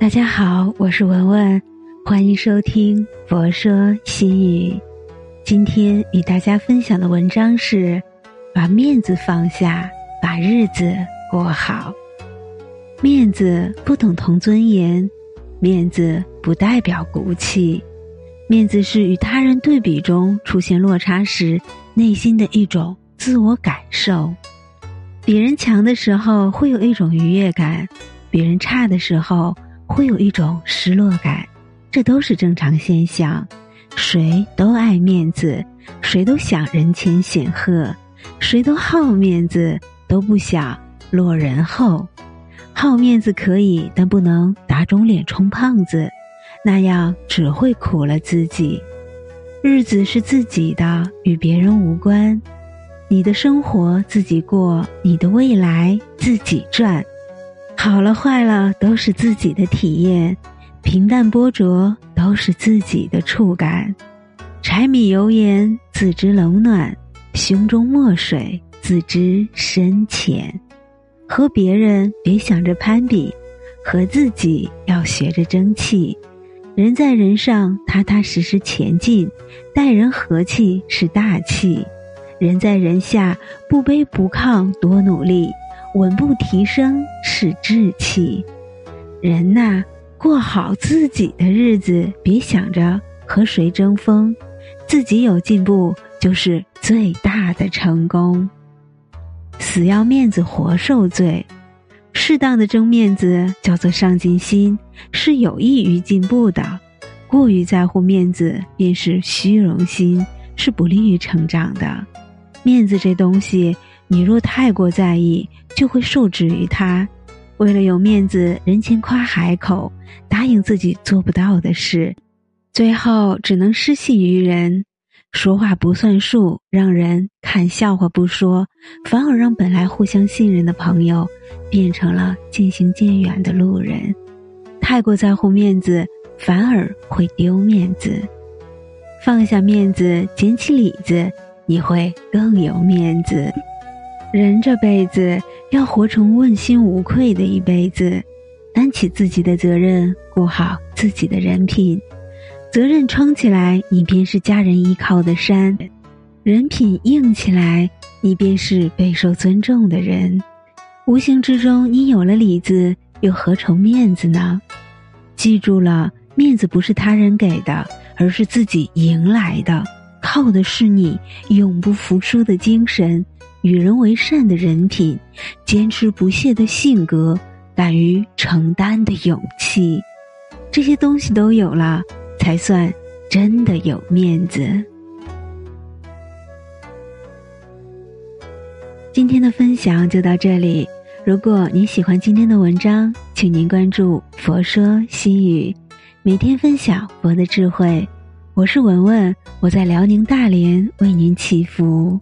大家好，我是文文，欢迎收听《佛说心语》。今天与大家分享的文章是：把面子放下，把日子过好。面子不等同尊严，面子不代表骨气，面子是与他人对比中出现落差时内心的一种自我感受。别人强的时候会有一种愉悦感，别人差的时候。会有一种失落感，这都是正常现象。谁都爱面子，谁都想人前显赫，谁都好面子，都不想落人后。好面子可以，但不能打肿脸充胖子，那样只会苦了自己。日子是自己的，与别人无关。你的生活自己过，你的未来自己赚。好了坏了都是自己的体验，平淡波折都是自己的触感，柴米油盐自知冷暖，胸中墨水自知深浅。和别人别想着攀比，和自己要学着争气。人在人上，踏踏实实前进，待人和气是大气；人在人下，不卑不亢多努力。稳步提升是志气，人呐，过好自己的日子，别想着和谁争锋，自己有进步就是最大的成功。死要面子活受罪，适当的争面子叫做上进心，是有益于进步的；过于在乎面子便是虚荣心，是不利于成长的。面子这东西。你若太过在意，就会受制于他。为了有面子，人前夸海口，答应自己做不到的事，最后只能失信于人。说话不算数，让人看笑话不说，反而让本来互相信任的朋友，变成了渐行渐远的路人。太过在乎面子，反而会丢面子。放下面子，捡起里子，你会更有面子。人这辈子要活成问心无愧的一辈子，担起自己的责任，过好自己的人品。责任撑起来，你便是家人依靠的山；人品硬起来，你便是备受尊重的人。无形之中，你有了里子，又何愁面子呢？记住了，面子不是他人给的，而是自己赢来的，靠的是你永不服输的精神。与人为善的人品，坚持不懈的性格，敢于承担的勇气，这些东西都有了，才算真的有面子。今天的分享就到这里。如果您喜欢今天的文章，请您关注“佛说心语”，每天分享佛的智慧。我是文文，我在辽宁大连为您祈福。